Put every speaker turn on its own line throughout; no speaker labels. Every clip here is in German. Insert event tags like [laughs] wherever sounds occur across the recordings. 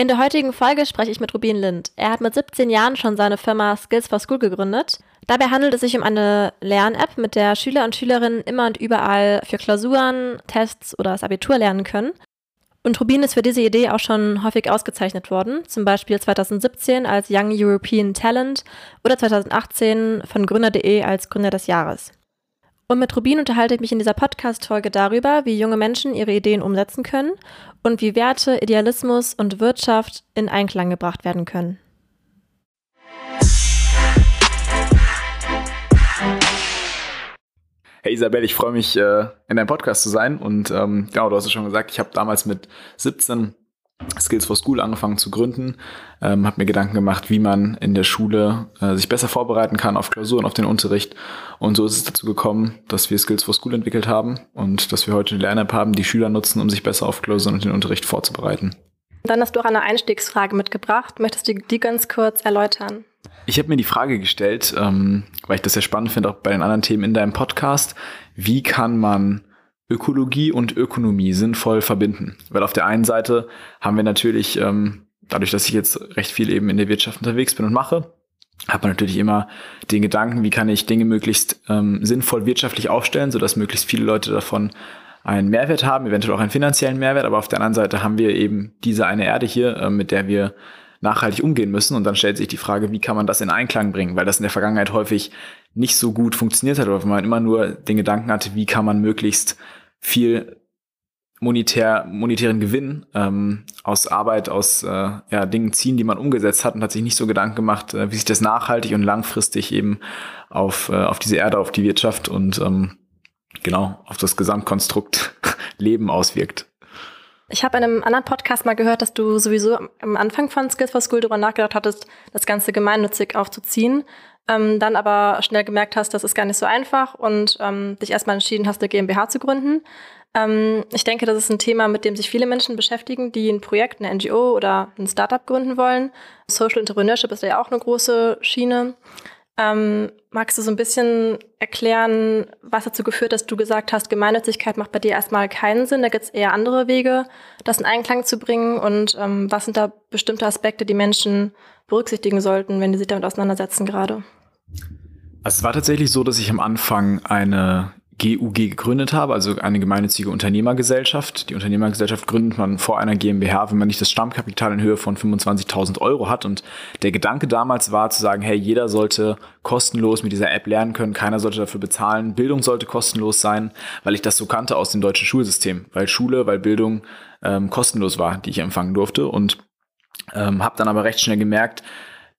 In der heutigen Folge spreche ich mit Rubin Lind. Er hat mit 17 Jahren schon seine Firma Skills for School gegründet. Dabei handelt es sich um eine Lern-App, mit der Schüler und Schülerinnen immer und überall für Klausuren, Tests oder das Abitur lernen können. Und Rubin ist für diese Idee auch schon häufig ausgezeichnet worden, zum Beispiel 2017 als Young European Talent oder 2018 von Gründer.de als Gründer des Jahres. Und mit Rubin unterhalte ich mich in dieser Podcast-Folge darüber, wie junge Menschen ihre Ideen umsetzen können und wie Werte, Idealismus und Wirtschaft in Einklang gebracht werden können.
Hey Isabel, ich freue mich, äh, in deinem Podcast zu sein. Und ähm, genau, du hast es schon gesagt, ich habe damals mit 17 Skills for School angefangen zu gründen, ähm, habe mir Gedanken gemacht, wie man in der Schule äh, sich besser vorbereiten kann auf Klausuren, auf den Unterricht. Und so ist es dazu gekommen, dass wir Skills for School entwickelt haben und dass wir heute eine Lern-App haben, die Schüler nutzen, um sich besser auf Klausuren und den Unterricht vorzubereiten.
Dann hast du auch eine Einstiegsfrage mitgebracht. Möchtest du die ganz kurz erläutern?
Ich habe mir die Frage gestellt, ähm, weil ich das sehr spannend finde, auch bei den anderen Themen in deinem Podcast, wie kann man Ökologie und Ökonomie sinnvoll verbinden. Weil auf der einen Seite haben wir natürlich, ähm, dadurch, dass ich jetzt recht viel eben in der Wirtschaft unterwegs bin und mache, hat man natürlich immer den Gedanken, wie kann ich Dinge möglichst ähm, sinnvoll wirtschaftlich aufstellen, sodass möglichst viele Leute davon einen Mehrwert haben, eventuell auch einen finanziellen Mehrwert. Aber auf der anderen Seite haben wir eben diese eine Erde hier, äh, mit der wir nachhaltig umgehen müssen. Und dann stellt sich die Frage, wie kann man das in Einklang bringen? Weil das in der Vergangenheit häufig nicht so gut funktioniert hat, oder wenn man immer nur den Gedanken hatte, wie kann man möglichst viel monetär, monetären Gewinn ähm, aus Arbeit, aus äh, ja, Dingen ziehen, die man umgesetzt hat und hat sich nicht so Gedanken gemacht, äh, wie sich das nachhaltig und langfristig eben auf, äh, auf diese Erde, auf die Wirtschaft und ähm, genau auf das Gesamtkonstrukt [laughs] Leben auswirkt.
Ich habe in einem anderen Podcast mal gehört, dass du sowieso am Anfang von Skills for School darüber nachgedacht hattest, das Ganze gemeinnützig aufzuziehen ähm, dann aber schnell gemerkt hast, das ist gar nicht so einfach und ähm, dich erstmal entschieden hast, eine GmbH zu gründen. Ähm, ich denke, das ist ein Thema, mit dem sich viele Menschen beschäftigen, die ein Projekt, eine NGO oder ein Startup gründen wollen. Social Entrepreneurship ist ja auch eine große Schiene. Ähm, magst du so ein bisschen erklären, was dazu geführt, dass du gesagt hast, Gemeinnützigkeit macht bei dir erstmal keinen Sinn, da gibt es eher andere Wege, das in Einklang zu bringen und ähm, was sind da bestimmte Aspekte, die Menschen berücksichtigen sollten, wenn die sich damit auseinandersetzen gerade?
Also es war tatsächlich so, dass ich am Anfang eine GUG gegründet habe, also eine gemeinnützige Unternehmergesellschaft. Die Unternehmergesellschaft gründet man vor einer GmbH, wenn man nicht das Stammkapital in Höhe von 25.000 Euro hat. Und der Gedanke damals war zu sagen, hey, jeder sollte kostenlos mit dieser App lernen können, keiner sollte dafür bezahlen, Bildung sollte kostenlos sein, weil ich das so kannte aus dem deutschen Schulsystem, weil Schule, weil Bildung ähm, kostenlos war, die ich empfangen durfte. Und ähm, habe dann aber recht schnell gemerkt,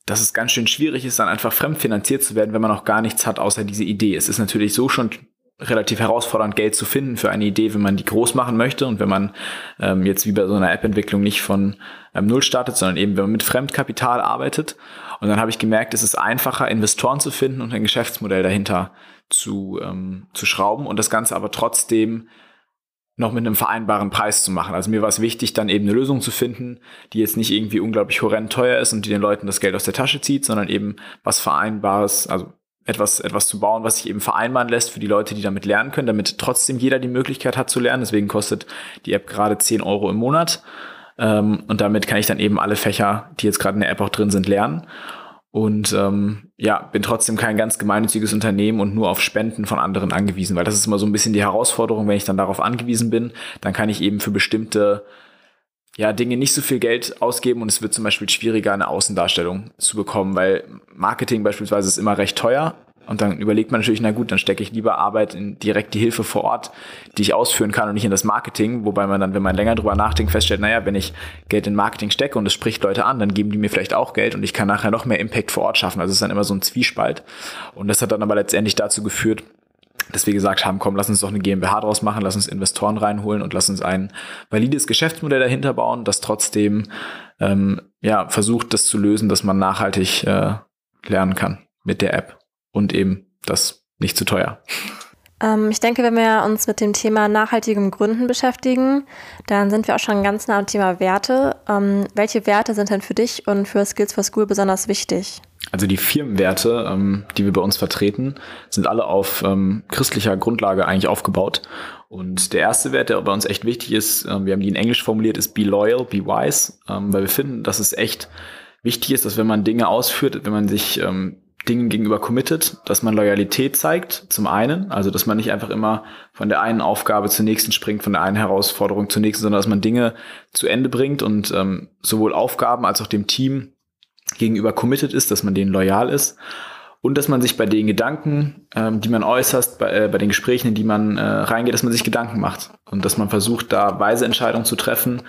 dass es ganz schön schwierig ist, dann einfach fremdfinanziert zu werden, wenn man auch gar nichts hat außer diese Idee. Es ist natürlich so schon relativ herausfordernd, Geld zu finden für eine Idee, wenn man die groß machen möchte und wenn man ähm, jetzt wie bei so einer App-Entwicklung nicht von ähm, Null startet, sondern eben, wenn man mit Fremdkapital arbeitet. Und dann habe ich gemerkt, es ist einfacher, Investoren zu finden und ein Geschäftsmodell dahinter zu, ähm, zu schrauben und das Ganze aber trotzdem noch mit einem vereinbaren Preis zu machen. Also mir war es wichtig, dann eben eine Lösung zu finden, die jetzt nicht irgendwie unglaublich horrend teuer ist und die den Leuten das Geld aus der Tasche zieht, sondern eben was Vereinbares, also etwas, etwas zu bauen, was sich eben vereinbaren lässt für die Leute, die damit lernen können, damit trotzdem jeder die Möglichkeit hat zu lernen. Deswegen kostet die App gerade 10 Euro im Monat. Ähm, und damit kann ich dann eben alle Fächer, die jetzt gerade in der App auch drin sind, lernen und ähm, ja, bin trotzdem kein ganz gemeinnütziges Unternehmen und nur auf Spenden von anderen angewiesen, weil das ist immer so ein bisschen die Herausforderung, wenn ich dann darauf angewiesen bin, dann kann ich eben für bestimmte ja, Dinge nicht so viel Geld ausgeben und es wird zum Beispiel schwieriger, eine Außendarstellung zu bekommen, weil Marketing beispielsweise ist immer recht teuer und dann überlegt man natürlich, na gut, dann stecke ich lieber Arbeit in direkt die Hilfe vor Ort, die ich ausführen kann und nicht in das Marketing. Wobei man dann, wenn man länger drüber nachdenkt, feststellt, naja, wenn ich Geld in Marketing stecke und es spricht Leute an, dann geben die mir vielleicht auch Geld und ich kann nachher noch mehr Impact vor Ort schaffen. Also es ist dann immer so ein Zwiespalt. Und das hat dann aber letztendlich dazu geführt, dass wir gesagt haben, komm, lass uns doch eine GmbH draus machen, lass uns Investoren reinholen und lass uns ein valides Geschäftsmodell dahinter bauen, das trotzdem ähm, ja versucht, das zu lösen, dass man nachhaltig äh, lernen kann mit der App und eben das nicht zu teuer.
Ähm, ich denke, wenn wir uns mit dem Thema nachhaltigem Gründen beschäftigen, dann sind wir auch schon ganz nah am Thema Werte. Ähm, welche Werte sind denn für dich und für Skills for School besonders wichtig?
Also die Firmenwerte, ähm, die wir bei uns vertreten, sind alle auf ähm, christlicher Grundlage eigentlich aufgebaut. Und der erste Wert, der bei uns echt wichtig ist, ähm, wir haben die in Englisch formuliert, ist be loyal, be wise, ähm, weil wir finden, dass es echt wichtig ist, dass wenn man Dinge ausführt, wenn man sich ähm, Dingen gegenüber committet, dass man Loyalität zeigt, zum einen, also dass man nicht einfach immer von der einen Aufgabe zur nächsten springt, von der einen Herausforderung zur nächsten, sondern dass man Dinge zu Ende bringt und ähm, sowohl Aufgaben als auch dem Team gegenüber committed ist, dass man denen loyal ist und dass man sich bei den Gedanken, ähm, die man äußert, bei, äh, bei den Gesprächen, in die man äh, reingeht, dass man sich Gedanken macht und dass man versucht, da weise Entscheidungen zu treffen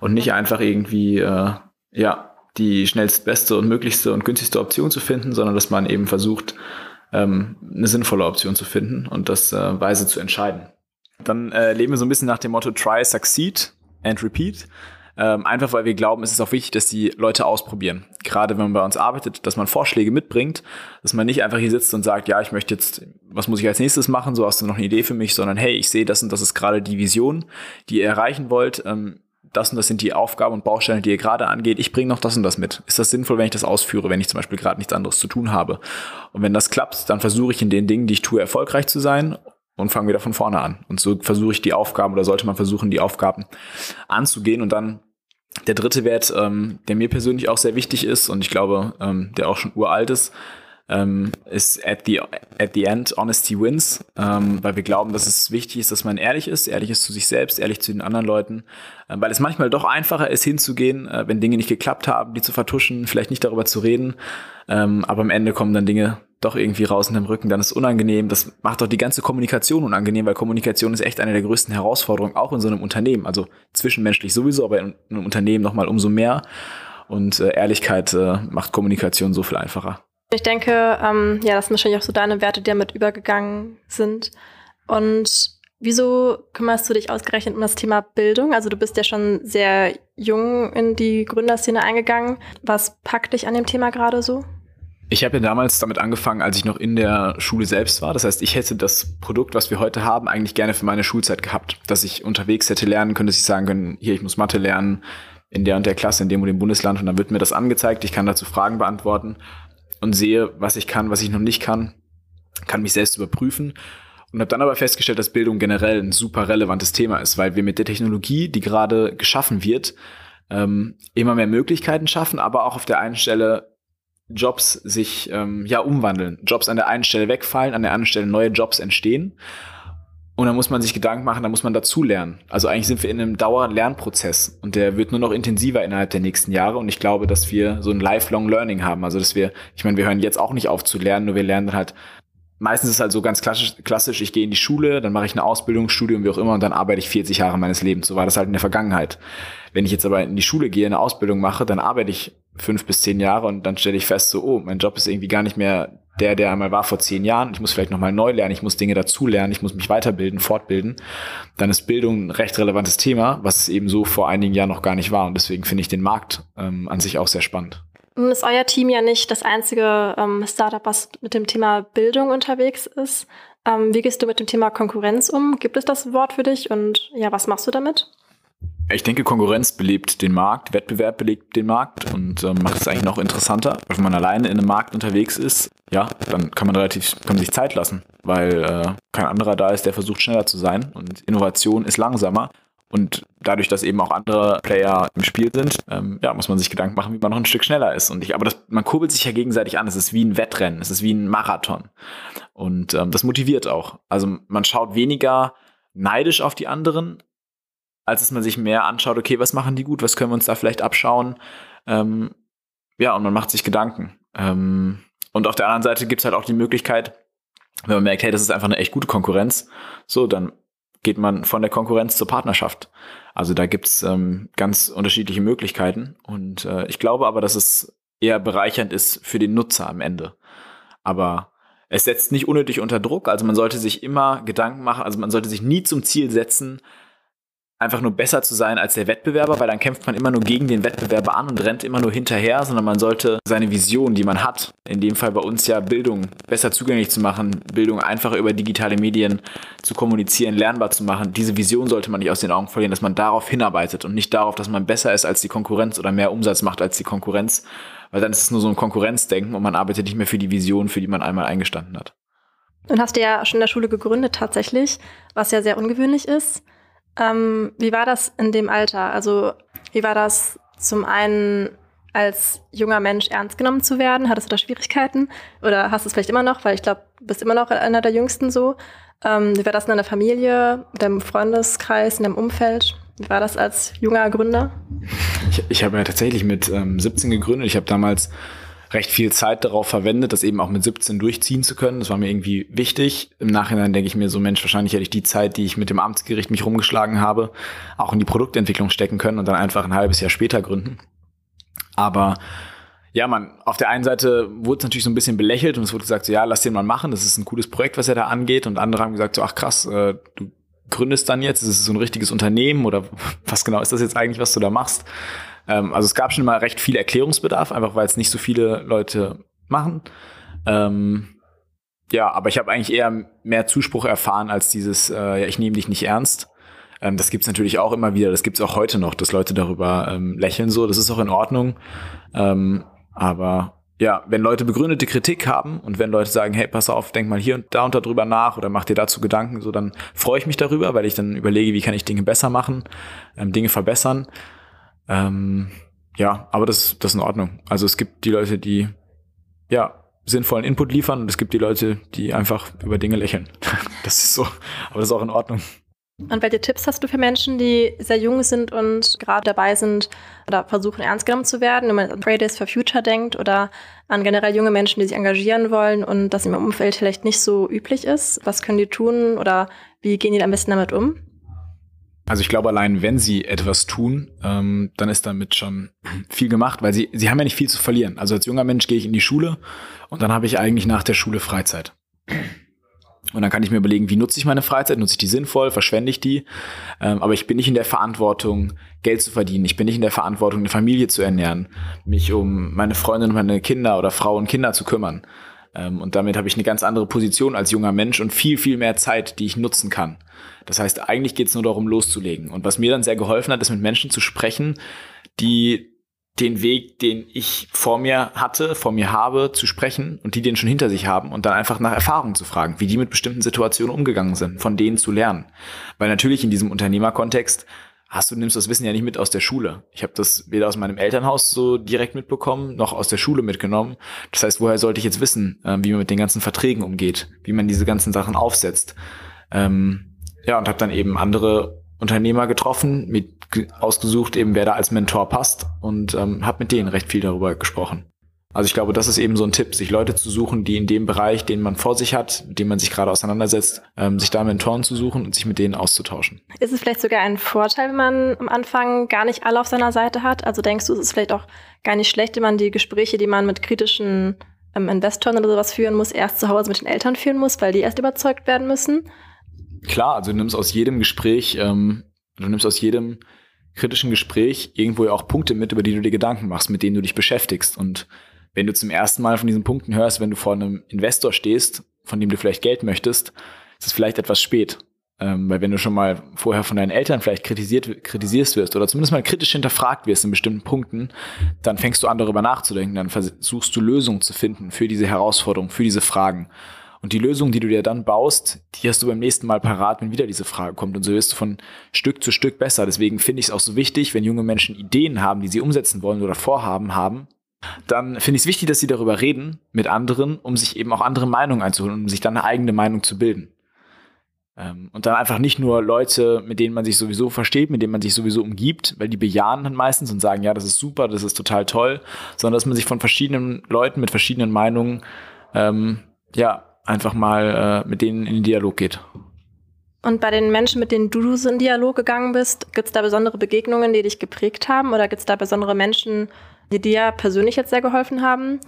und nicht einfach irgendwie, äh, ja, die schnellstbeste und möglichste und günstigste Option zu finden, sondern dass man eben versucht, ähm, eine sinnvolle Option zu finden und das äh, weise zu entscheiden. Dann äh, leben wir so ein bisschen nach dem Motto Try, Succeed and Repeat. Ähm, einfach weil wir glauben, es ist auch wichtig, dass die Leute ausprobieren. Gerade wenn man bei uns arbeitet, dass man Vorschläge mitbringt, dass man nicht einfach hier sitzt und sagt, ja, ich möchte jetzt, was muss ich als nächstes machen, so hast du noch eine Idee für mich, sondern hey, ich sehe das und das ist gerade die Vision, die ihr erreichen wollt. Ähm, das und das sind die Aufgaben und Bausteine, die ihr gerade angeht. Ich bringe noch das und das mit. Ist das sinnvoll, wenn ich das ausführe, wenn ich zum Beispiel gerade nichts anderes zu tun habe? Und wenn das klappt, dann versuche ich in den Dingen, die ich tue, erfolgreich zu sein und fange wieder von vorne an. Und so versuche ich die Aufgaben oder sollte man versuchen, die Aufgaben anzugehen und dann der dritte Wert, ähm, der mir persönlich auch sehr wichtig ist und ich glaube, ähm, der auch schon uralt ist, ähm, ist at the, at the end honesty wins, ähm, weil wir glauben, dass es wichtig ist, dass man ehrlich ist, ehrlich ist zu sich selbst, ehrlich zu den anderen Leuten, äh, weil es manchmal doch einfacher ist, hinzugehen, äh, wenn Dinge nicht geklappt haben, die zu vertuschen, vielleicht nicht darüber zu reden, ähm, aber am Ende kommen dann Dinge doch irgendwie raus in dem Rücken, dann ist es unangenehm. Das macht doch die ganze Kommunikation unangenehm, weil Kommunikation ist echt eine der größten Herausforderungen, auch in so einem Unternehmen. Also zwischenmenschlich sowieso, aber in einem Unternehmen nochmal umso mehr. Und äh, Ehrlichkeit äh, macht Kommunikation so viel einfacher.
Ich denke, ähm, ja, das sind wahrscheinlich auch so deine Werte, die damit übergegangen sind. Und wieso kümmerst du dich ausgerechnet um das Thema Bildung? Also du bist ja schon sehr jung in die Gründerszene eingegangen. Was packt dich an dem Thema gerade so?
Ich habe ja damals damit angefangen, als ich noch in der Schule selbst war. Das heißt, ich hätte das Produkt, was wir heute haben, eigentlich gerne für meine Schulzeit gehabt. Dass ich unterwegs hätte lernen können, dass ich sagen können, hier, ich muss Mathe lernen in der und der Klasse, in dem und dem Bundesland. Und dann wird mir das angezeigt. Ich kann dazu Fragen beantworten und sehe, was ich kann, was ich noch nicht kann. Kann mich selbst überprüfen. Und habe dann aber festgestellt, dass Bildung generell ein super relevantes Thema ist, weil wir mit der Technologie, die gerade geschaffen wird, ähm, immer mehr Möglichkeiten schaffen, aber auch auf der einen Stelle Jobs sich ähm, ja umwandeln. Jobs an der einen Stelle wegfallen, an der anderen Stelle neue Jobs entstehen. Und dann muss man sich Gedanken machen, da muss man dazu lernen. Also eigentlich sind wir in einem Dauerlernprozess und der wird nur noch intensiver innerhalb der nächsten Jahre. Und ich glaube, dass wir so ein Lifelong Learning haben. Also dass wir, ich meine, wir hören jetzt auch nicht auf zu lernen, nur wir lernen dann halt meistens ist es halt so ganz klassisch, klassisch, ich gehe in die Schule, dann mache ich eine Ausbildung, Studium, wie auch immer, und dann arbeite ich 40 Jahre meines Lebens. So war das halt in der Vergangenheit. Wenn ich jetzt aber in die Schule gehe, eine Ausbildung mache, dann arbeite ich fünf bis zehn Jahre und dann stelle ich fest, so, oh, mein Job ist irgendwie gar nicht mehr der, der einmal war vor zehn Jahren. Ich muss vielleicht nochmal neu lernen, ich muss Dinge dazulernen, ich muss mich weiterbilden, fortbilden. Dann ist Bildung ein recht relevantes Thema, was es eben so vor einigen Jahren noch gar nicht war. Und deswegen finde ich den Markt ähm, an sich auch sehr spannend.
Nun ist euer Team ja nicht das einzige ähm, Startup, was mit dem Thema Bildung unterwegs ist. Ähm, wie gehst du mit dem Thema Konkurrenz um? Gibt es das Wort für dich und ja, was machst du damit?
Ich denke, Konkurrenz belebt den Markt, Wettbewerb belebt den Markt und äh, macht es eigentlich noch interessanter. Wenn man alleine in einem Markt unterwegs ist, ja, dann kann man relativ, kann man sich Zeit lassen, weil äh, kein anderer da ist, der versucht schneller zu sein und Innovation ist langsamer. Und dadurch, dass eben auch andere Player im Spiel sind, ähm, ja, muss man sich Gedanken machen, wie man noch ein Stück schneller ist. Und ich, aber das, man kurbelt sich ja gegenseitig an. Es ist wie ein Wettrennen, es ist wie ein Marathon. Und ähm, das motiviert auch. Also man schaut weniger neidisch auf die anderen, als dass man sich mehr anschaut, okay, was machen die gut, was können wir uns da vielleicht abschauen. Ähm, ja, und man macht sich Gedanken. Ähm, und auf der anderen Seite gibt es halt auch die Möglichkeit, wenn man merkt, hey, das ist einfach eine echt gute Konkurrenz, so, dann geht man von der Konkurrenz zur Partnerschaft. Also da gibt's ähm, ganz unterschiedliche Möglichkeiten. Und äh, ich glaube aber, dass es eher bereichernd ist für den Nutzer am Ende. Aber es setzt nicht unnötig unter Druck. Also man sollte sich immer Gedanken machen, also man sollte sich nie zum Ziel setzen, einfach nur besser zu sein als der Wettbewerber, weil dann kämpft man immer nur gegen den Wettbewerber an und rennt immer nur hinterher, sondern man sollte seine Vision, die man hat, in dem Fall bei uns ja Bildung besser zugänglich zu machen, Bildung einfacher über digitale Medien zu kommunizieren, lernbar zu machen. Diese Vision sollte man nicht aus den Augen verlieren, dass man darauf hinarbeitet und nicht darauf, dass man besser ist als die Konkurrenz oder mehr Umsatz macht als die Konkurrenz, weil dann ist es nur so ein Konkurrenzdenken und man arbeitet nicht mehr für die Vision, für die man einmal eingestanden hat.
Nun hast du ja schon in der Schule gegründet tatsächlich, was ja sehr ungewöhnlich ist. Ähm, wie war das in dem Alter? Also wie war das zum einen als junger Mensch ernst genommen zu werden? Hattest du da Schwierigkeiten? Oder hast du es vielleicht immer noch? Weil ich glaube, du bist immer noch einer der Jüngsten so. Ähm, wie war das in deiner Familie, in deinem Freundeskreis, in deinem Umfeld? Wie war das als junger Gründer?
Ich, ich habe ja tatsächlich mit ähm, 17 gegründet. Ich habe damals recht viel Zeit darauf verwendet, das eben auch mit 17 durchziehen zu können. Das war mir irgendwie wichtig. Im Nachhinein denke ich mir so, Mensch, wahrscheinlich hätte ich die Zeit, die ich mit dem Amtsgericht mich rumgeschlagen habe, auch in die Produktentwicklung stecken können und dann einfach ein halbes Jahr später gründen. Aber ja, man, auf der einen Seite wurde es natürlich so ein bisschen belächelt und es wurde gesagt, so, ja, lass den mal machen, das ist ein cooles Projekt, was er da angeht. Und andere haben gesagt, so, ach krass, äh, du gründest dann jetzt, ist es so ein richtiges Unternehmen oder [laughs] was genau ist das jetzt eigentlich, was du da machst? Ähm, also es gab schon mal recht viel Erklärungsbedarf, einfach weil es nicht so viele Leute machen. Ähm, ja, aber ich habe eigentlich eher mehr Zuspruch erfahren als dieses, äh, ja, ich nehme dich nicht ernst. Ähm, das gibt's natürlich auch immer wieder, das gibt's auch heute noch, dass Leute darüber ähm, lächeln so, das ist auch in Ordnung. Ähm, aber ja, wenn Leute begründete Kritik haben und wenn Leute sagen, hey, pass auf, denk mal hier und da und darüber nach oder mach dir dazu Gedanken, so dann freue ich mich darüber, weil ich dann überlege, wie kann ich Dinge besser machen, ähm, Dinge verbessern. Ähm, ja, aber das, das ist in Ordnung. Also es gibt die Leute, die ja sinnvollen Input liefern und es gibt die Leute, die einfach über Dinge lächeln. [laughs] Das ist so, aber das ist auch in Ordnung.
Und welche Tipps hast du für Menschen, die sehr jung sind und gerade dabei sind oder versuchen ernst genommen zu werden, wenn man an Fridays for Future denkt oder an generell junge Menschen, die sich engagieren wollen und das im Umfeld vielleicht nicht so üblich ist? Was können die tun oder wie gehen die am besten damit um?
Also ich glaube, allein wenn sie etwas tun, ähm, dann ist damit schon viel gemacht, weil sie, sie haben ja nicht viel zu verlieren. Also als junger Mensch gehe ich in die Schule und dann habe ich eigentlich nach der Schule Freizeit. Und dann kann ich mir überlegen, wie nutze ich meine Freizeit? Nutze ich die sinnvoll? Verschwende ich die? Ähm, aber ich bin nicht in der Verantwortung, Geld zu verdienen. Ich bin nicht in der Verantwortung, eine Familie zu ernähren, mich um meine Freundin und meine Kinder oder Frau und Kinder zu kümmern. Ähm, und damit habe ich eine ganz andere Position als junger Mensch und viel, viel mehr Zeit, die ich nutzen kann. Das heißt, eigentlich geht es nur darum, loszulegen. Und was mir dann sehr geholfen hat, ist mit Menschen zu sprechen, die den Weg, den ich vor mir hatte, vor mir habe, zu sprechen und die den schon hinter sich haben und dann einfach nach Erfahrungen zu fragen, wie die mit bestimmten Situationen umgegangen sind, von denen zu lernen. Weil natürlich in diesem Unternehmerkontext hast du nimmst das Wissen ja nicht mit aus der Schule. Ich habe das weder aus meinem Elternhaus so direkt mitbekommen, noch aus der Schule mitgenommen. Das heißt, woher sollte ich jetzt wissen, äh, wie man mit den ganzen Verträgen umgeht, wie man diese ganzen Sachen aufsetzt? Ähm, ja, und habe dann eben andere Unternehmer getroffen, mit ausgesucht eben, wer da als Mentor passt und ähm, habe mit denen recht viel darüber gesprochen. Also ich glaube, das ist eben so ein Tipp, sich Leute zu suchen, die in dem Bereich, den man vor sich hat, mit dem man sich gerade auseinandersetzt, ähm, sich da Mentoren zu suchen und sich mit denen auszutauschen.
Ist es vielleicht sogar ein Vorteil, wenn man am Anfang gar nicht alle auf seiner Seite hat? Also denkst du, es ist vielleicht auch gar nicht schlecht, wenn man die Gespräche, die man mit kritischen ähm, Investoren oder sowas führen muss, erst zu Hause mit den Eltern führen muss, weil die erst überzeugt werden müssen?
Klar, also du nimmst aus jedem Gespräch, ähm, du nimmst aus jedem kritischen Gespräch irgendwo ja auch Punkte mit, über die du dir Gedanken machst, mit denen du dich beschäftigst. Und wenn du zum ersten Mal von diesen Punkten hörst, wenn du vor einem Investor stehst, von dem du vielleicht Geld möchtest, ist es vielleicht etwas spät. Ähm, weil wenn du schon mal vorher von deinen Eltern vielleicht kritisiert, kritisierst wirst oder zumindest mal kritisch hinterfragt wirst in bestimmten Punkten, dann fängst du an darüber nachzudenken, dann versuchst du Lösungen zu finden für diese Herausforderung, für diese Fragen. Und die Lösung, die du dir dann baust, die hast du beim nächsten Mal parat, wenn wieder diese Frage kommt. Und so wirst du von Stück zu Stück besser. Deswegen finde ich es auch so wichtig, wenn junge Menschen Ideen haben, die sie umsetzen wollen oder vorhaben haben, dann finde ich es wichtig, dass sie darüber reden mit anderen, um sich eben auch andere Meinungen einzuholen, um sich dann eine eigene Meinung zu bilden. Ähm, und dann einfach nicht nur Leute, mit denen man sich sowieso versteht, mit denen man sich sowieso umgibt, weil die bejahen dann meistens und sagen, ja, das ist super, das ist total toll, sondern dass man sich von verschiedenen Leuten mit verschiedenen Meinungen ähm, ja, einfach mal äh, mit denen in den Dialog geht.
Und bei den Menschen, mit denen du in Dialog gegangen bist, gibt es da besondere Begegnungen, die dich geprägt haben? Oder gibt es da besondere Menschen, die dir persönlich jetzt sehr geholfen haben?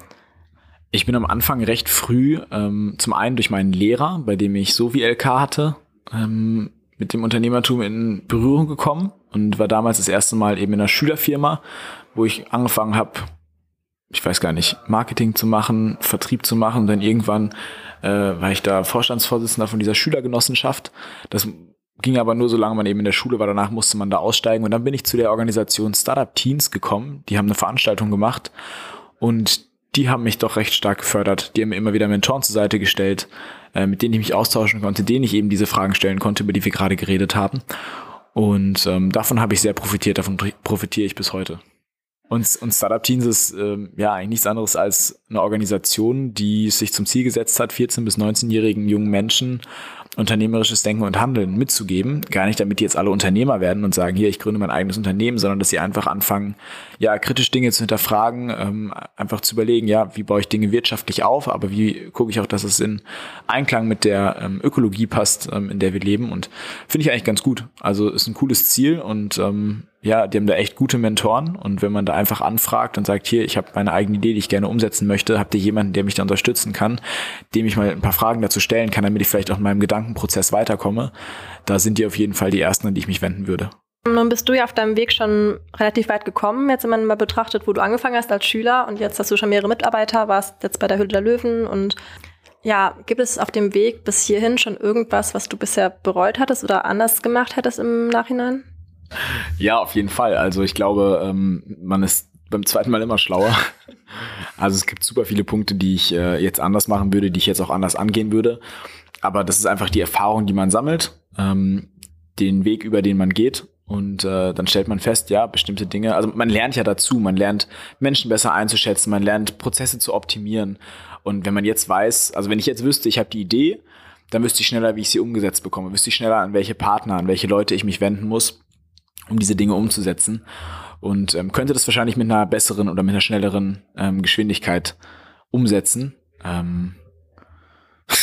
Ich bin am Anfang recht früh, ähm, zum einen durch meinen Lehrer, bei dem ich so wie LK hatte, ähm, mit dem Unternehmertum in Berührung gekommen und war damals das erste Mal eben in einer Schülerfirma, wo ich angefangen habe, ich weiß gar nicht, Marketing zu machen, Vertrieb zu machen. Dann irgendwann äh, war ich da Vorstandsvorsitzender von dieser Schülergenossenschaft. Das ging aber nur so lange man eben in der Schule war. Danach musste man da aussteigen. Und dann bin ich zu der Organisation Startup Teens gekommen. Die haben eine Veranstaltung gemacht und die haben mich doch recht stark gefördert. Die haben mir immer wieder Mentoren zur Seite gestellt, äh, mit denen ich mich austauschen konnte, denen ich eben diese Fragen stellen konnte, über die wir gerade geredet haben. Und ähm, davon habe ich sehr profitiert, davon profitiere ich bis heute. Und, und Startup Teens ist ähm, ja eigentlich nichts anderes als eine Organisation, die sich zum Ziel gesetzt hat, 14- bis 19-jährigen jungen Menschen unternehmerisches Denken und Handeln mitzugeben. Gar nicht, damit die jetzt alle Unternehmer werden und sagen, hier, ich gründe mein eigenes Unternehmen, sondern dass sie einfach anfangen, ja, kritisch Dinge zu hinterfragen, ähm, einfach zu überlegen, ja, wie baue ich Dinge wirtschaftlich auf, aber wie gucke ich auch, dass es in Einklang mit der ähm, Ökologie passt, ähm, in der wir leben. Und finde ich eigentlich ganz gut. Also ist ein cooles Ziel und ähm, ja, die haben da echt gute Mentoren und wenn man da einfach anfragt und sagt, hier, ich habe meine eigene Idee, die ich gerne umsetzen möchte, habt ihr jemanden, der mich da unterstützen kann, dem ich mal ein paar Fragen dazu stellen kann, damit ich vielleicht auch in meinem Gedankenprozess weiterkomme, da sind die auf jeden Fall die ersten, an die ich mich wenden würde.
Nun bist du ja auf deinem Weg schon relativ weit gekommen. Jetzt, wenn man mal betrachtet, wo du angefangen hast als Schüler und jetzt hast du schon mehrere Mitarbeiter, warst jetzt bei der Hülle der Löwen und ja, gibt es auf dem Weg bis hierhin schon irgendwas, was du bisher bereut hattest oder anders gemacht hättest im Nachhinein?
Ja, auf jeden Fall. Also ich glaube, ähm, man ist beim zweiten Mal immer schlauer. Also es gibt super viele Punkte, die ich äh, jetzt anders machen würde, die ich jetzt auch anders angehen würde. Aber das ist einfach die Erfahrung, die man sammelt, ähm, den Weg, über den man geht. Und äh, dann stellt man fest, ja, bestimmte Dinge, also man lernt ja dazu, man lernt Menschen besser einzuschätzen, man lernt Prozesse zu optimieren. Und wenn man jetzt weiß, also wenn ich jetzt wüsste, ich habe die Idee, dann wüsste ich schneller, wie ich sie umgesetzt bekomme, wüsste ich schneller, an welche Partner, an welche Leute ich mich wenden muss um diese Dinge umzusetzen. Und ähm, könnte das wahrscheinlich mit einer besseren oder mit einer schnelleren ähm, Geschwindigkeit umsetzen. Ähm [laughs]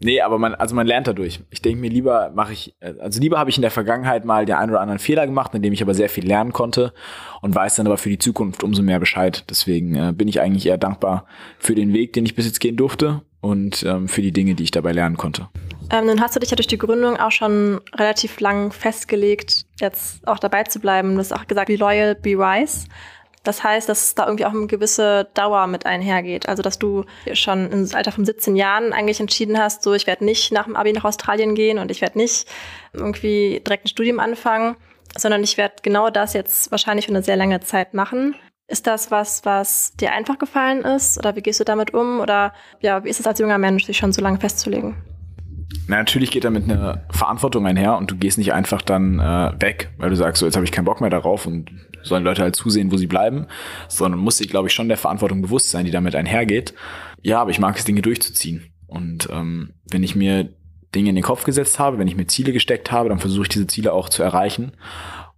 nee, aber man, also man lernt dadurch. Ich denke mir lieber mache ich, äh, also lieber habe ich in der Vergangenheit mal den einen oder anderen Fehler gemacht, in dem ich aber sehr viel lernen konnte und weiß dann aber für die Zukunft umso mehr Bescheid. Deswegen äh, bin ich eigentlich eher dankbar für den Weg, den ich bis jetzt gehen durfte und ähm, für die Dinge, die ich dabei lernen konnte.
Ähm, nun hast du dich ja durch die Gründung auch schon relativ lang festgelegt, jetzt auch dabei zu bleiben. Du hast auch gesagt, be loyal, be wise. Das heißt, dass da irgendwie auch eine gewisse Dauer mit einhergeht. Also, dass du schon im Alter von 17 Jahren eigentlich entschieden hast, so, ich werde nicht nach dem Abi nach Australien gehen und ich werde nicht irgendwie direkt ein Studium anfangen, sondern ich werde genau das jetzt wahrscheinlich für eine sehr lange Zeit machen. Ist das was, was dir einfach gefallen ist? Oder wie gehst du damit um? Oder ja, wie ist es als junger Mensch, sich schon so lange festzulegen?
Na, natürlich geht damit eine Verantwortung einher und du gehst nicht einfach dann äh, weg, weil du sagst, so jetzt habe ich keinen Bock mehr darauf und sollen Leute halt zusehen, wo sie bleiben, sondern muss sich, glaube ich, schon der Verantwortung bewusst sein, die damit einhergeht. Ja, aber ich mag es, Dinge durchzuziehen. Und ähm, wenn ich mir Dinge in den Kopf gesetzt habe, wenn ich mir Ziele gesteckt habe, dann versuche ich diese Ziele auch zu erreichen.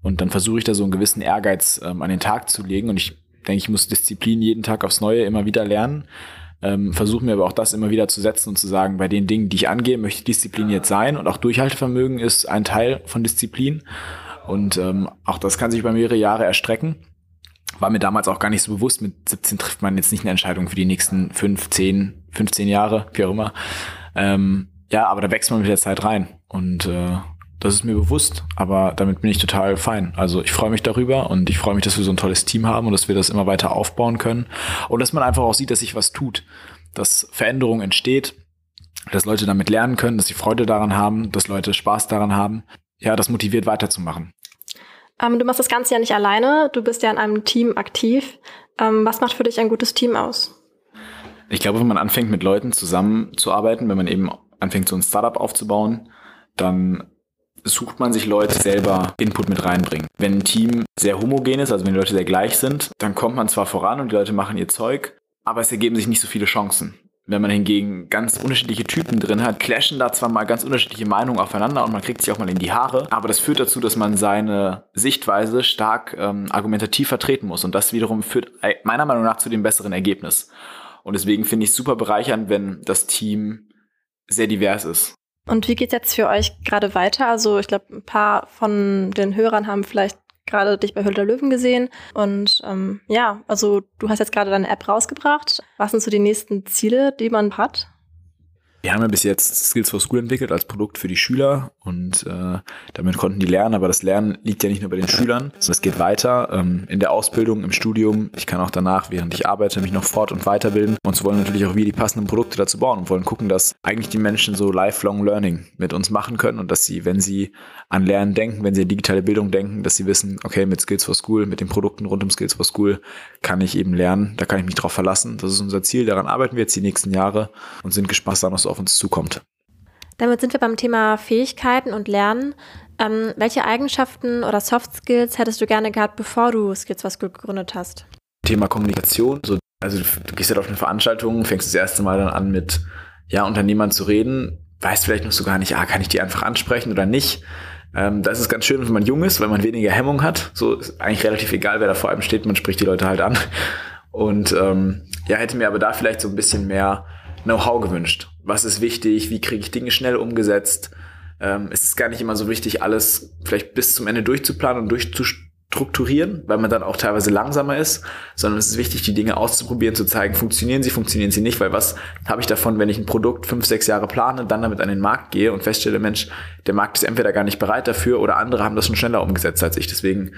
Und dann versuche ich da so einen gewissen Ehrgeiz ähm, an den Tag zu legen. Und ich denke, ich muss Disziplin jeden Tag aufs Neue immer wieder lernen ähm, versuche mir aber auch das immer wieder zu setzen und zu sagen, bei den Dingen, die ich angehe, möchte Disziplin jetzt sein und auch Durchhaltevermögen ist ein Teil von Disziplin. Und ähm, auch das kann sich über mehrere Jahre erstrecken. War mir damals auch gar nicht so bewusst. Mit 17 trifft man jetzt nicht eine Entscheidung für die nächsten 5, 10, 15 Jahre, wie auch immer. Ähm, ja, aber da wächst man mit der Zeit rein. Und äh, das ist mir bewusst, aber damit bin ich total fein. Also ich freue mich darüber und ich freue mich, dass wir so ein tolles Team haben und dass wir das immer weiter aufbauen können und dass man einfach auch sieht, dass sich was tut, dass Veränderung entsteht, dass Leute damit lernen können, dass sie Freude daran haben, dass Leute Spaß daran haben. Ja, das motiviert weiterzumachen.
Ähm, du machst das Ganze ja nicht alleine, du bist ja in einem Team aktiv. Ähm, was macht für dich ein gutes Team aus?
Ich glaube, wenn man anfängt, mit Leuten zusammenzuarbeiten, wenn man eben anfängt, so ein Startup aufzubauen, dann sucht man sich Leute selber Input mit reinbringen. Wenn ein Team sehr homogen ist, also wenn die Leute sehr gleich sind, dann kommt man zwar voran und die Leute machen ihr Zeug, aber es ergeben sich nicht so viele Chancen. Wenn man hingegen ganz unterschiedliche Typen drin hat, clashen da zwar mal ganz unterschiedliche Meinungen aufeinander und man kriegt sich auch mal in die Haare, aber das führt dazu, dass man seine Sichtweise stark ähm, argumentativ vertreten muss und das wiederum führt äh, meiner Meinung nach zu dem besseren Ergebnis. Und deswegen finde ich es super bereichernd, wenn das Team sehr divers ist.
Und wie geht's jetzt für euch gerade weiter? Also ich glaube, ein paar von den Hörern haben vielleicht gerade dich bei Hülle Löwen gesehen. Und ähm, ja, also du hast jetzt gerade deine App rausgebracht. Was sind so die nächsten Ziele, die man hat?
Wir haben ja bis jetzt Skills for School entwickelt als Produkt für die Schüler und äh, damit konnten die lernen, aber das Lernen liegt ja nicht nur bei den Schülern, sondern es geht weiter ähm, in der Ausbildung, im Studium. Ich kann auch danach, während ich arbeite, mich noch fort- und weiterbilden und so wollen natürlich auch wir die passenden Produkte dazu bauen und wollen gucken, dass eigentlich die Menschen so lifelong Learning mit uns machen können und dass sie, wenn sie an Lernen denken, wenn sie an digitale Bildung denken, dass sie wissen, okay, mit Skills for School, mit den Produkten rund um Skills for School kann ich eben lernen, da kann ich mich drauf verlassen. Das ist unser Ziel, daran arbeiten wir jetzt die nächsten Jahre und sind gespannt, was da noch so auf uns zukommt.
Damit sind wir beim Thema Fähigkeiten und Lernen. Ähm, welche Eigenschaften oder Soft Skills hättest du gerne gehabt, bevor du Skills School gegründet hast?
Thema Kommunikation. So, also du gehst halt auf eine Veranstaltung, fängst das erste Mal dann an mit ja, Unternehmern zu reden, weißt vielleicht noch so gar nicht, ah, kann ich die einfach ansprechen oder nicht. Ähm, da ist ganz schön, wenn man jung ist, weil man weniger Hemmung hat. So ist eigentlich relativ egal, wer da vor einem steht, man spricht die Leute halt an. Und ähm, ja, hätte mir aber da vielleicht so ein bisschen mehr Know-how gewünscht. Was ist wichtig? Wie kriege ich Dinge schnell umgesetzt? Ähm, es ist gar nicht immer so wichtig, alles vielleicht bis zum Ende durchzuplanen und durchzustrukturieren, weil man dann auch teilweise langsamer ist, sondern es ist wichtig, die Dinge auszuprobieren, zu zeigen, funktionieren sie, funktionieren sie nicht, weil was habe ich davon, wenn ich ein Produkt fünf, sechs Jahre plane, dann damit an den Markt gehe und feststelle, Mensch, der Markt ist entweder gar nicht bereit dafür oder andere haben das schon schneller umgesetzt als ich. Deswegen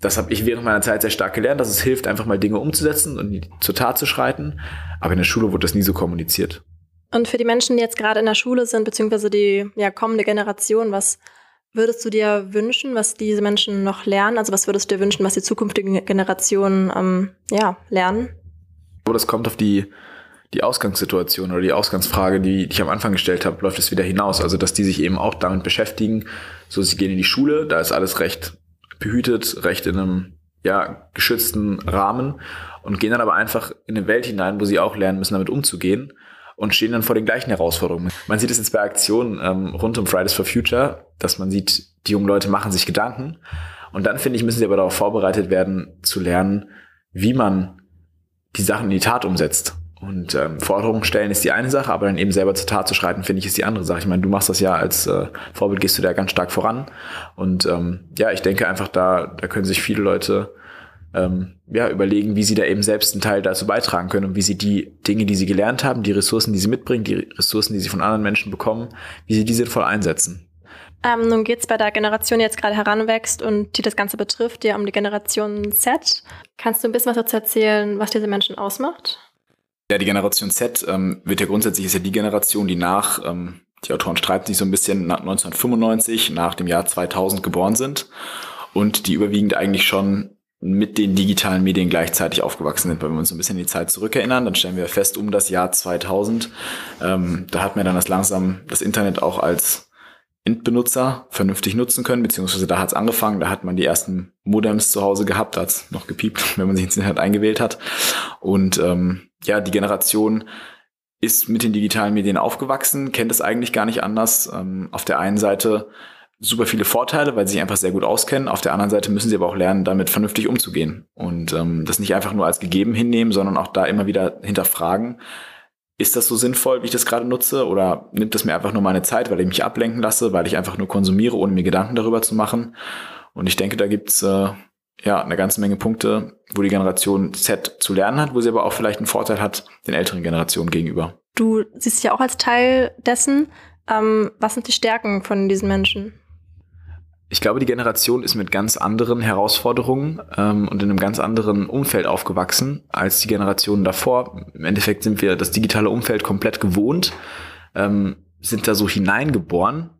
das habe ich während meiner Zeit sehr stark gelernt, dass es hilft, einfach mal Dinge umzusetzen und zur Tat zu schreiten. Aber in der Schule wurde das nie so kommuniziert.
Und für die Menschen, die jetzt gerade in der Schule sind, beziehungsweise die ja, kommende Generation, was würdest du dir wünschen, was diese Menschen noch lernen? Also was würdest du dir wünschen, was die zukünftigen Generationen ähm, ja, lernen?
Das kommt auf die, die Ausgangssituation oder die Ausgangsfrage, die, die ich am Anfang gestellt habe, läuft es wieder hinaus. Also dass die sich eben auch damit beschäftigen. So, sie gehen in die Schule, da ist alles recht behütet, recht in einem ja, geschützten Rahmen und gehen dann aber einfach in eine Welt hinein, wo sie auch lernen müssen, damit umzugehen und stehen dann vor den gleichen Herausforderungen. Man sieht es jetzt bei Aktionen ähm, rund um Fridays for Future, dass man sieht, die jungen Leute machen sich Gedanken und dann finde ich, müssen sie aber darauf vorbereitet werden, zu lernen, wie man die Sachen in die Tat umsetzt. Und ähm, Forderungen stellen ist die eine Sache, aber dann eben selber zur Tat zu schreiten, finde ich, ist die andere Sache. Ich meine, du machst das ja als äh, Vorbild, gehst du da ganz stark voran. Und ähm, ja, ich denke einfach, da, da können sich viele Leute ähm, ja, überlegen, wie sie da eben selbst einen Teil dazu beitragen können und wie sie die Dinge, die sie gelernt haben, die Ressourcen, die sie mitbringen, die Ressourcen, die sie von anderen Menschen bekommen, wie sie die sinnvoll einsetzen.
Ähm, nun geht es bei der Generation, die jetzt gerade heranwächst und die das Ganze betrifft, ja um die Generation Z. Kannst du ein bisschen was dazu erzählen, was diese Menschen ausmacht?
Ja, die Generation Z ähm, wird ja grundsätzlich ist ja die Generation, die nach, ähm, die Autoren streiten sich so ein bisschen, nach 1995, nach dem Jahr 2000 geboren sind und die überwiegend eigentlich schon mit den digitalen Medien gleichzeitig aufgewachsen sind. Wenn wir uns ein bisschen die Zeit zurückerinnern, dann stellen wir fest, um das Jahr 2000, ähm, da hat man dann das langsam das Internet auch als Endbenutzer vernünftig nutzen können, beziehungsweise da hat es angefangen, da hat man die ersten Modems zu Hause gehabt, da hat noch gepiept, [laughs] wenn man sich ins Internet eingewählt hat. Und ähm, ja, die Generation ist mit den digitalen Medien aufgewachsen, kennt es eigentlich gar nicht anders. Ähm, auf der einen Seite super viele Vorteile, weil sie sich einfach sehr gut auskennen. Auf der anderen Seite müssen sie aber auch lernen, damit vernünftig umzugehen und ähm, das nicht einfach nur als gegeben hinnehmen, sondern auch da immer wieder hinterfragen, ist das so sinnvoll, wie ich das gerade nutze? Oder nimmt das mir einfach nur meine Zeit, weil ich mich ablenken lasse, weil ich einfach nur konsumiere, ohne mir Gedanken darüber zu machen? Und ich denke, da gibt's äh, ja eine ganze Menge Punkte, wo die Generation Z zu lernen hat, wo sie aber auch vielleicht einen Vorteil hat den älteren Generationen gegenüber.
Du siehst dich ja auch als Teil dessen. Ähm, was sind die Stärken von diesen Menschen?
Ich glaube, die Generation ist mit ganz anderen Herausforderungen ähm, und in einem ganz anderen Umfeld aufgewachsen als die Generationen davor. Im Endeffekt sind wir das digitale Umfeld komplett gewohnt, ähm, sind da so hineingeboren,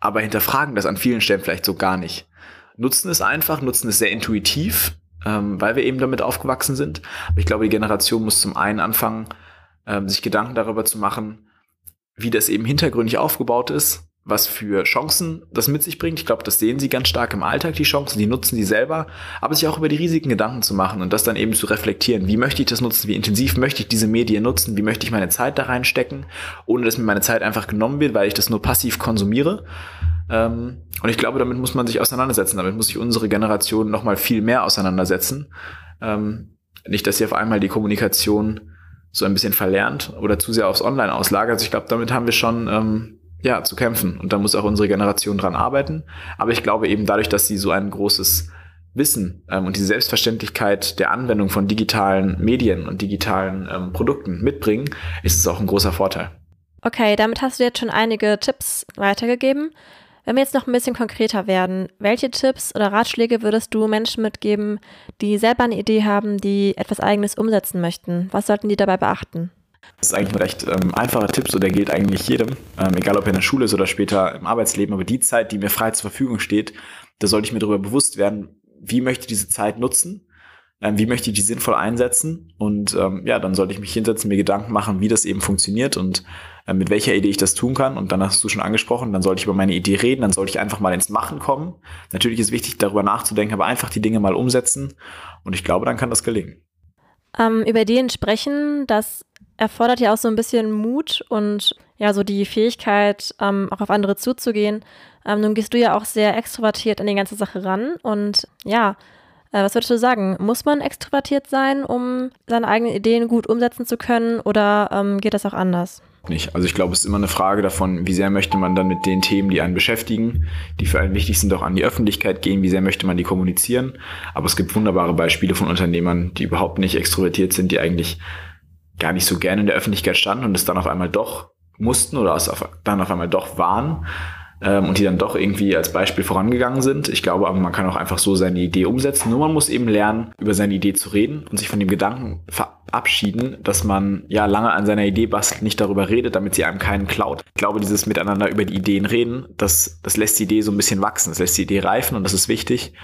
aber hinterfragen das an vielen Stellen vielleicht so gar nicht. Nutzen es einfach, nutzen es sehr intuitiv, ähm, weil wir eben damit aufgewachsen sind. Aber ich glaube, die Generation muss zum einen anfangen, ähm, sich Gedanken darüber zu machen, wie das eben hintergründig aufgebaut ist, was für Chancen das mit sich bringt. Ich glaube, das sehen sie ganz stark im Alltag, die Chancen, die nutzen sie selber, aber sich auch über die Risiken Gedanken zu machen und das dann eben zu reflektieren. Wie möchte ich das nutzen? Wie intensiv möchte ich diese Medien nutzen? Wie möchte ich meine Zeit da reinstecken, ohne dass mir meine Zeit einfach genommen wird, weil ich das nur passiv konsumiere? Ähm, und ich glaube, damit muss man sich auseinandersetzen. Damit muss sich unsere Generation noch mal viel mehr auseinandersetzen. Ähm, nicht, dass sie auf einmal die Kommunikation so ein bisschen verlernt oder zu sehr aufs Online auslagert. Also ich glaube, damit haben wir schon ähm, ja, zu kämpfen. Und da muss auch unsere Generation dran arbeiten. Aber ich glaube eben dadurch, dass sie so ein großes Wissen ähm, und die Selbstverständlichkeit der Anwendung von digitalen Medien und digitalen ähm, Produkten mitbringen, ist es auch ein großer Vorteil.
Okay, damit hast du jetzt schon einige Tipps weitergegeben. Wenn wir jetzt noch ein bisschen konkreter werden, welche Tipps oder Ratschläge würdest du Menschen mitgeben, die selber eine Idee haben, die etwas Eigenes umsetzen möchten? Was sollten die dabei beachten?
Das ist eigentlich ein recht ähm, einfacher Tipp, so der gilt eigentlich jedem, ähm, egal ob er in der Schule ist oder später im Arbeitsleben. Aber die Zeit, die mir frei zur Verfügung steht, da sollte ich mir darüber bewusst werden, wie möchte ich diese Zeit nutzen, ähm, wie möchte ich die sinnvoll einsetzen und ähm, ja, dann sollte ich mich hinsetzen, mir Gedanken machen, wie das eben funktioniert und äh, mit welcher Idee ich das tun kann. Und dann hast du schon angesprochen, dann sollte ich über meine Idee reden, dann sollte ich einfach mal ins Machen kommen. Natürlich ist wichtig, darüber nachzudenken, aber einfach die Dinge mal umsetzen. Und ich glaube, dann kann das gelingen.
Ähm, über Ideen sprechen, das erfordert ja auch so ein bisschen Mut und ja, so die Fähigkeit, ähm, auch auf andere zuzugehen. Ähm, nun gehst du ja auch sehr extrovertiert an die ganze Sache ran. Und ja, äh, was würdest du sagen? Muss man extrovertiert sein, um seine eigenen Ideen gut umsetzen zu können oder ähm, geht das auch anders?
nicht. Also ich glaube, es ist immer eine Frage davon, wie sehr möchte man dann mit den Themen, die einen beschäftigen, die für einen wichtig sind, auch an die Öffentlichkeit gehen, wie sehr möchte man die kommunizieren. Aber es gibt wunderbare Beispiele von Unternehmern, die überhaupt nicht extrovertiert sind, die eigentlich gar nicht so gerne in der Öffentlichkeit standen und es dann auf einmal doch mussten oder es auf, dann auf einmal doch waren ähm, und die dann doch irgendwie als Beispiel vorangegangen sind. Ich glaube aber, man kann auch einfach so seine Idee umsetzen. Nur man muss eben lernen, über seine Idee zu reden und sich von dem Gedanken verabschieden, dass man ja lange an seiner Idee bastelt, nicht darüber redet, damit sie einem keinen klaut. Ich glaube, dieses Miteinander über die Ideen reden, das, das lässt die Idee so ein bisschen wachsen, das lässt die Idee reifen und das ist wichtig.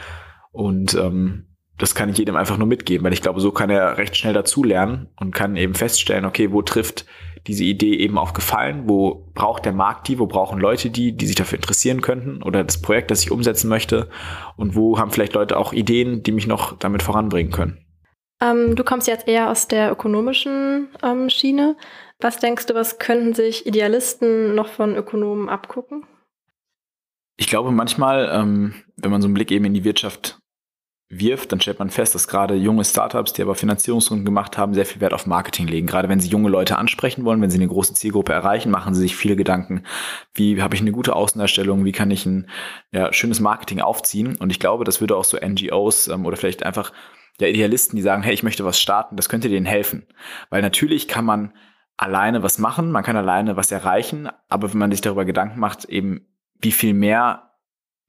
Und ähm, das kann ich jedem einfach nur mitgeben, weil ich glaube, so kann er recht schnell dazulernen und kann eben feststellen, okay, wo trifft diese Idee eben auch gefallen? Wo braucht der Markt die? Wo brauchen Leute die, die sich dafür interessieren könnten oder das Projekt, das ich umsetzen möchte? Und wo haben vielleicht Leute auch Ideen, die mich noch damit voranbringen können?
Ähm, du kommst jetzt eher aus der ökonomischen ähm, Schiene. Was denkst du, was könnten sich Idealisten noch von Ökonomen abgucken?
Ich glaube manchmal, ähm, wenn man so einen Blick eben in die Wirtschaft wirft, dann stellt man fest, dass gerade junge Startups, die aber Finanzierungsrunden gemacht haben, sehr viel Wert auf Marketing legen. Gerade wenn sie junge Leute ansprechen wollen, wenn sie eine große Zielgruppe erreichen, machen sie sich viele Gedanken, wie habe ich eine gute Außendarstellung, wie kann ich ein ja, schönes Marketing aufziehen. Und ich glaube, das würde auch so NGOs ähm, oder vielleicht einfach ja, Idealisten, die sagen, hey, ich möchte was starten, das könnte denen helfen. Weil natürlich kann man alleine was machen, man kann alleine was erreichen, aber wenn man sich darüber Gedanken macht, eben wie viel mehr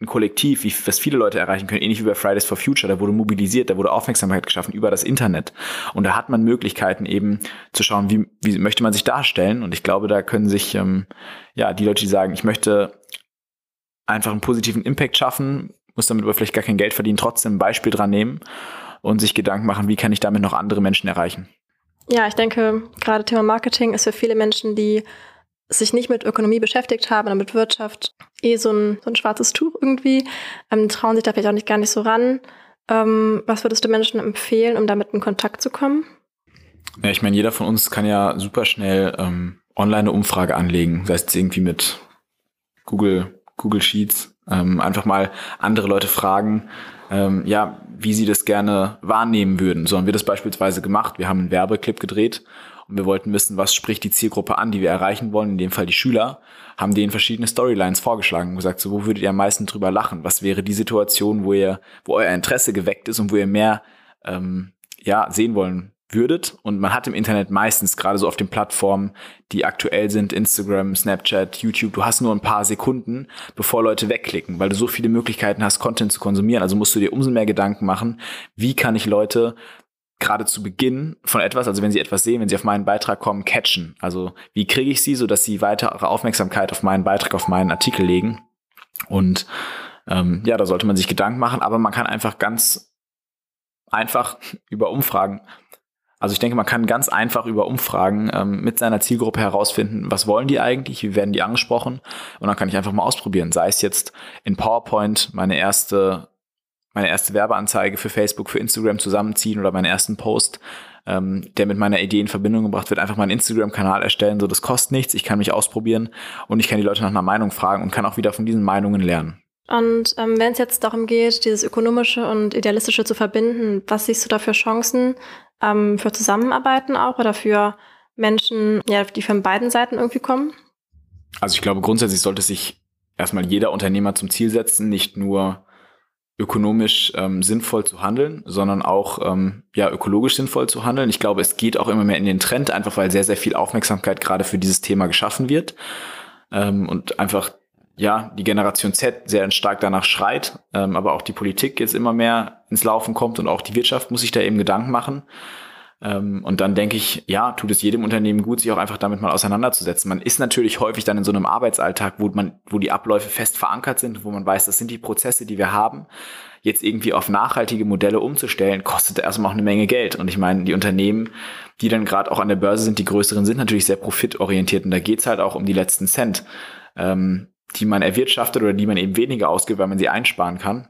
ein Kollektiv, wie, was viele Leute erreichen können, ähnlich wie bei Fridays for Future, da wurde mobilisiert, da wurde Aufmerksamkeit geschaffen über das Internet. Und da hat man Möglichkeiten eben zu schauen, wie, wie möchte man sich darstellen. Und ich glaube, da können sich ähm, ja die Leute, die sagen, ich möchte einfach einen positiven Impact schaffen, muss damit aber vielleicht gar kein Geld verdienen, trotzdem ein Beispiel dran nehmen und sich Gedanken machen, wie kann ich damit noch andere Menschen erreichen.
Ja, ich denke, gerade Thema Marketing ist für viele Menschen, die sich nicht mit Ökonomie beschäftigt haben oder mit Wirtschaft, eh so ein, so ein schwarzes Tuch irgendwie, ähm, trauen sich da vielleicht auch nicht gar nicht so ran. Ähm, was würdest du Menschen empfehlen, um damit in Kontakt zu kommen?
Ja, ich meine, jeder von uns kann ja super schnell ähm, online eine Umfrage anlegen, sei es irgendwie mit Google, Google Sheets, ähm, einfach mal andere Leute fragen, ähm, ja, wie sie das gerne wahrnehmen würden. So haben wir das beispielsweise gemacht. Wir haben einen Werbeclip gedreht und wir wollten wissen, was spricht die Zielgruppe an, die wir erreichen wollen, in dem Fall die Schüler, haben denen verschiedene Storylines vorgeschlagen und gesagt, so, wo würdet ihr am meisten drüber lachen? Was wäre die Situation, wo ihr, wo euer Interesse geweckt ist und wo ihr mehr ähm, ja, sehen wollen würdet. Und man hat im Internet meistens, gerade so auf den Plattformen, die aktuell sind, Instagram, Snapchat, YouTube, du hast nur ein paar Sekunden, bevor Leute wegklicken, weil du so viele Möglichkeiten hast, Content zu konsumieren. Also musst du dir umso mehr Gedanken machen, wie kann ich Leute gerade zu Beginn von etwas, also wenn sie etwas sehen, wenn sie auf meinen Beitrag kommen, catchen. Also wie kriege ich sie, so dass sie weitere Aufmerksamkeit auf meinen Beitrag, auf meinen Artikel legen. Und ähm, ja, da sollte man sich Gedanken machen, aber man kann einfach ganz einfach [laughs] über Umfragen, also ich denke, man kann ganz einfach über Umfragen ähm, mit seiner Zielgruppe herausfinden, was wollen die eigentlich, wie werden die angesprochen und dann kann ich einfach mal ausprobieren. Sei es jetzt in PowerPoint meine erste meine erste Werbeanzeige für Facebook, für Instagram zusammenziehen oder meinen ersten Post, ähm, der mit meiner Idee in Verbindung gebracht wird, einfach meinen Instagram-Kanal erstellen. So, das kostet nichts, ich kann mich ausprobieren und ich kann die Leute nach einer Meinung fragen und kann auch wieder von diesen Meinungen lernen.
Und ähm, wenn es jetzt darum geht, dieses Ökonomische und Idealistische zu verbinden, was siehst du da für Chancen ähm, für Zusammenarbeiten auch oder für Menschen, ja, die von beiden Seiten irgendwie kommen?
Also ich glaube, grundsätzlich sollte sich erstmal jeder Unternehmer zum Ziel setzen, nicht nur ökonomisch ähm, sinnvoll zu handeln, sondern auch ähm, ja ökologisch sinnvoll zu handeln. Ich glaube, es geht auch immer mehr in den Trend, einfach weil sehr sehr viel Aufmerksamkeit gerade für dieses Thema geschaffen wird ähm, und einfach ja die Generation Z sehr stark danach schreit, ähm, aber auch die Politik jetzt immer mehr ins Laufen kommt und auch die Wirtschaft muss sich da eben Gedanken machen. Ähm, und dann denke ich, ja, tut es jedem Unternehmen gut, sich auch einfach damit mal auseinanderzusetzen. Man ist natürlich häufig dann in so einem Arbeitsalltag, wo man, wo die Abläufe fest verankert sind, wo man weiß, das sind die Prozesse, die wir haben. Jetzt irgendwie auf nachhaltige Modelle umzustellen, kostet erstmal auch eine Menge Geld. Und ich meine, die Unternehmen, die dann gerade auch an der Börse sind, die größeren, sind natürlich sehr profitorientiert. Und da geht's halt auch um die letzten Cent, ähm, die man erwirtschaftet oder die man eben weniger ausgibt, weil man sie einsparen kann.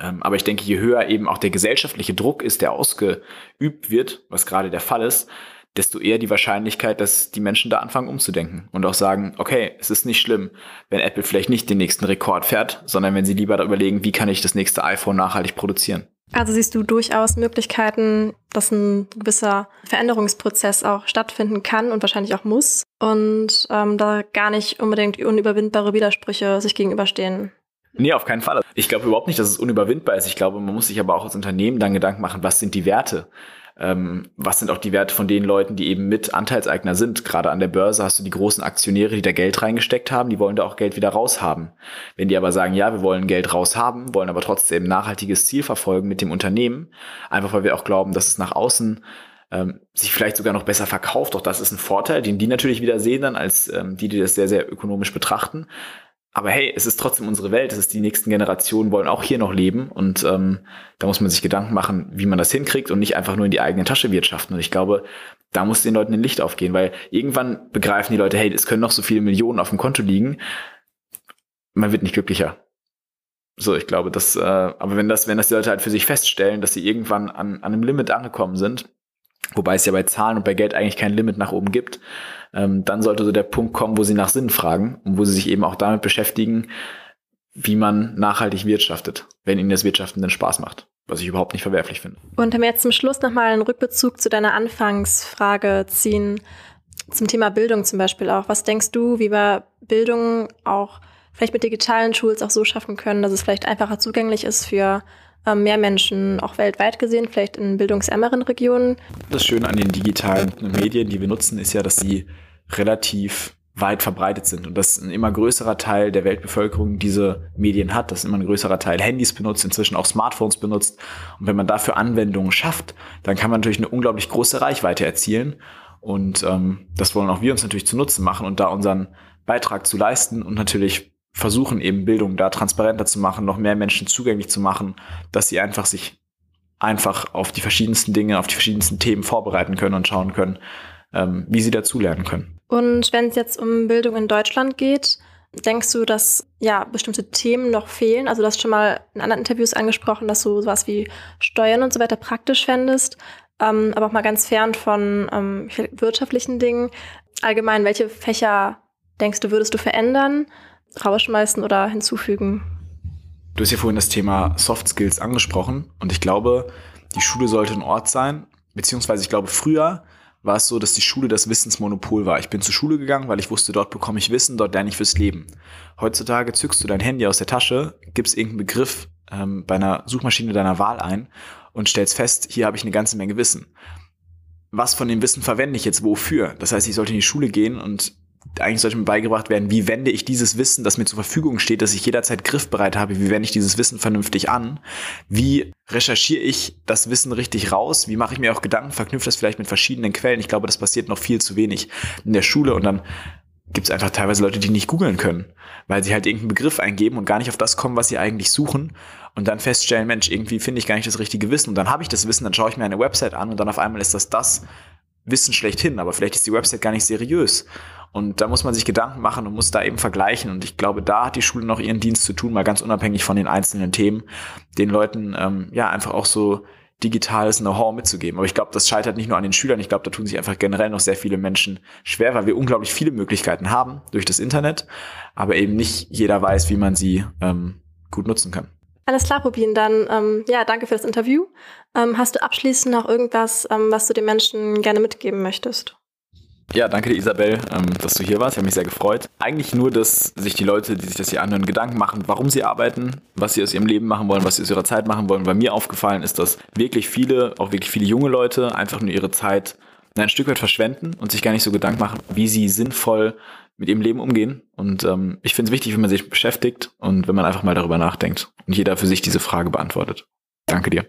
Ähm, aber ich denke, je höher eben auch der gesellschaftliche Druck ist, der ausgeübt wird, was gerade der Fall ist, desto eher die Wahrscheinlichkeit, dass die Menschen da anfangen umzudenken und auch sagen, okay, es ist nicht schlimm, wenn Apple vielleicht nicht den nächsten Rekord fährt, sondern wenn sie lieber da überlegen, wie kann ich das nächste iPhone nachhaltig produzieren.
Also siehst du durchaus Möglichkeiten, dass ein gewisser Veränderungsprozess auch stattfinden kann und wahrscheinlich auch muss und ähm, da gar nicht unbedingt unüberwindbare Widersprüche sich gegenüberstehen.
Nee, auf keinen Fall. Ich glaube überhaupt nicht, dass es unüberwindbar ist. Ich glaube, man muss sich aber auch als Unternehmen dann Gedanken machen, was sind die Werte? Ähm, was sind auch die Werte von den Leuten, die eben mit Anteilseigner sind? Gerade an der Börse hast du die großen Aktionäre, die da Geld reingesteckt haben, die wollen da auch Geld wieder raushaben. Wenn die aber sagen, ja, wir wollen Geld raushaben, wollen aber trotzdem nachhaltiges Ziel verfolgen mit dem Unternehmen, einfach weil wir auch glauben, dass es nach außen ähm, sich vielleicht sogar noch besser verkauft. Auch das ist ein Vorteil, den die natürlich wieder sehen dann als ähm, die, die das sehr, sehr ökonomisch betrachten aber hey, es ist trotzdem unsere Welt, es ist die nächsten Generationen wollen auch hier noch leben und ähm, da muss man sich Gedanken machen, wie man das hinkriegt und nicht einfach nur in die eigene Tasche wirtschaften. Und ich glaube, da muss den Leuten ein Licht aufgehen, weil irgendwann begreifen die Leute, hey, es können noch so viele Millionen auf dem Konto liegen, man wird nicht glücklicher. So, ich glaube, das, äh, aber wenn das, wenn das die Leute halt für sich feststellen, dass sie irgendwann an, an einem Limit angekommen sind, wobei es ja bei Zahlen und bei Geld eigentlich kein Limit nach oben gibt, ähm, dann sollte so der Punkt kommen, wo sie nach Sinn fragen und wo sie sich eben auch damit beschäftigen, wie man nachhaltig wirtschaftet, wenn ihnen das Wirtschaften denn Spaß macht, was ich überhaupt nicht verwerflich finde.
Und wir jetzt zum Schluss nochmal einen Rückbezug zu deiner Anfangsfrage ziehen, zum Thema Bildung zum Beispiel auch. Was denkst du, wie wir Bildung auch vielleicht mit digitalen Tools auch so schaffen können, dass es vielleicht einfacher zugänglich ist für mehr Menschen, auch weltweit gesehen, vielleicht in bildungsärmeren Regionen.
Das Schöne an den digitalen Medien, die wir nutzen, ist ja, dass sie relativ weit verbreitet sind und dass ein immer größerer Teil der Weltbevölkerung diese Medien hat, dass immer ein größerer Teil Handys benutzt, inzwischen auch Smartphones benutzt. Und wenn man dafür Anwendungen schafft, dann kann man natürlich eine unglaublich große Reichweite erzielen. Und ähm, das wollen auch wir uns natürlich zu Nutzen machen und da unseren Beitrag zu leisten und natürlich versuchen eben Bildung da transparenter zu machen, noch mehr Menschen zugänglich zu machen, dass sie einfach sich einfach auf die verschiedensten Dinge, auf die verschiedensten Themen vorbereiten können und schauen können, ähm, wie sie dazulernen können.
Und wenn es jetzt um Bildung in Deutschland geht, denkst du, dass ja bestimmte Themen noch fehlen? Also du hast schon mal in anderen Interviews angesprochen, dass du sowas wie Steuern und so weiter praktisch fändest, ähm, aber auch mal ganz fern von ähm, wirtschaftlichen Dingen. Allgemein, welche Fächer denkst du, würdest du verändern? Rausschmeißen oder hinzufügen.
Du hast ja vorhin das Thema Soft Skills angesprochen und ich glaube, die Schule sollte ein Ort sein, beziehungsweise ich glaube, früher war es so, dass die Schule das Wissensmonopol war. Ich bin zur Schule gegangen, weil ich wusste, dort bekomme ich Wissen, dort lerne ich fürs Leben. Heutzutage zückst du dein Handy aus der Tasche, gibst irgendeinen Begriff ähm, bei einer Suchmaschine deiner Wahl ein und stellst fest, hier habe ich eine ganze Menge Wissen. Was von dem Wissen verwende ich jetzt wofür? Das heißt, ich sollte in die Schule gehen und eigentlich sollte mir beigebracht werden, wie wende ich dieses Wissen, das mir zur Verfügung steht, dass ich jederzeit griffbereit habe, wie wende ich dieses Wissen vernünftig an, wie recherchiere ich das Wissen richtig raus, wie mache ich mir auch Gedanken, verknüpfe das vielleicht mit verschiedenen Quellen. Ich glaube, das passiert noch viel zu wenig in der Schule und dann gibt es einfach teilweise Leute, die nicht googeln können, weil sie halt irgendeinen Begriff eingeben und gar nicht auf das kommen, was sie eigentlich suchen und dann feststellen, Mensch, irgendwie finde ich gar nicht das richtige Wissen und dann habe ich das Wissen, dann schaue ich mir eine Website an und dann auf einmal ist das das Wissen schlechthin, aber vielleicht ist die Website gar nicht seriös und da muss man sich Gedanken machen und muss da eben vergleichen. Und ich glaube, da hat die Schule noch ihren Dienst zu tun, mal ganz unabhängig von den einzelnen Themen, den Leuten ähm, ja einfach auch so digitales Know-how mitzugeben. Aber ich glaube, das scheitert nicht nur an den Schülern. Ich glaube, da tun sich einfach generell noch sehr viele Menschen schwer, weil wir unglaublich viele Möglichkeiten haben durch das Internet, aber eben nicht jeder weiß, wie man sie ähm, gut nutzen kann.
Alles klar, Rubin. Dann ähm, ja, danke für das Interview. Ähm, hast du abschließend noch irgendwas, ähm, was du den Menschen gerne mitgeben möchtest?
Ja, danke dir, Isabel, ähm, dass du hier warst. Ich habe mich sehr gefreut. Eigentlich nur, dass sich die Leute, die sich das hier anhören, Gedanken machen, warum sie arbeiten, was sie aus ihrem Leben machen wollen, was sie aus ihrer Zeit machen wollen. Bei mir aufgefallen ist, dass wirklich viele, auch wirklich viele junge Leute, einfach nur ihre Zeit ein Stück weit verschwenden und sich gar nicht so Gedanken machen, wie sie sinnvoll mit ihrem Leben umgehen. Und ähm, ich finde es wichtig, wenn man sich beschäftigt und wenn man einfach mal darüber nachdenkt und jeder für sich diese Frage beantwortet. Danke dir.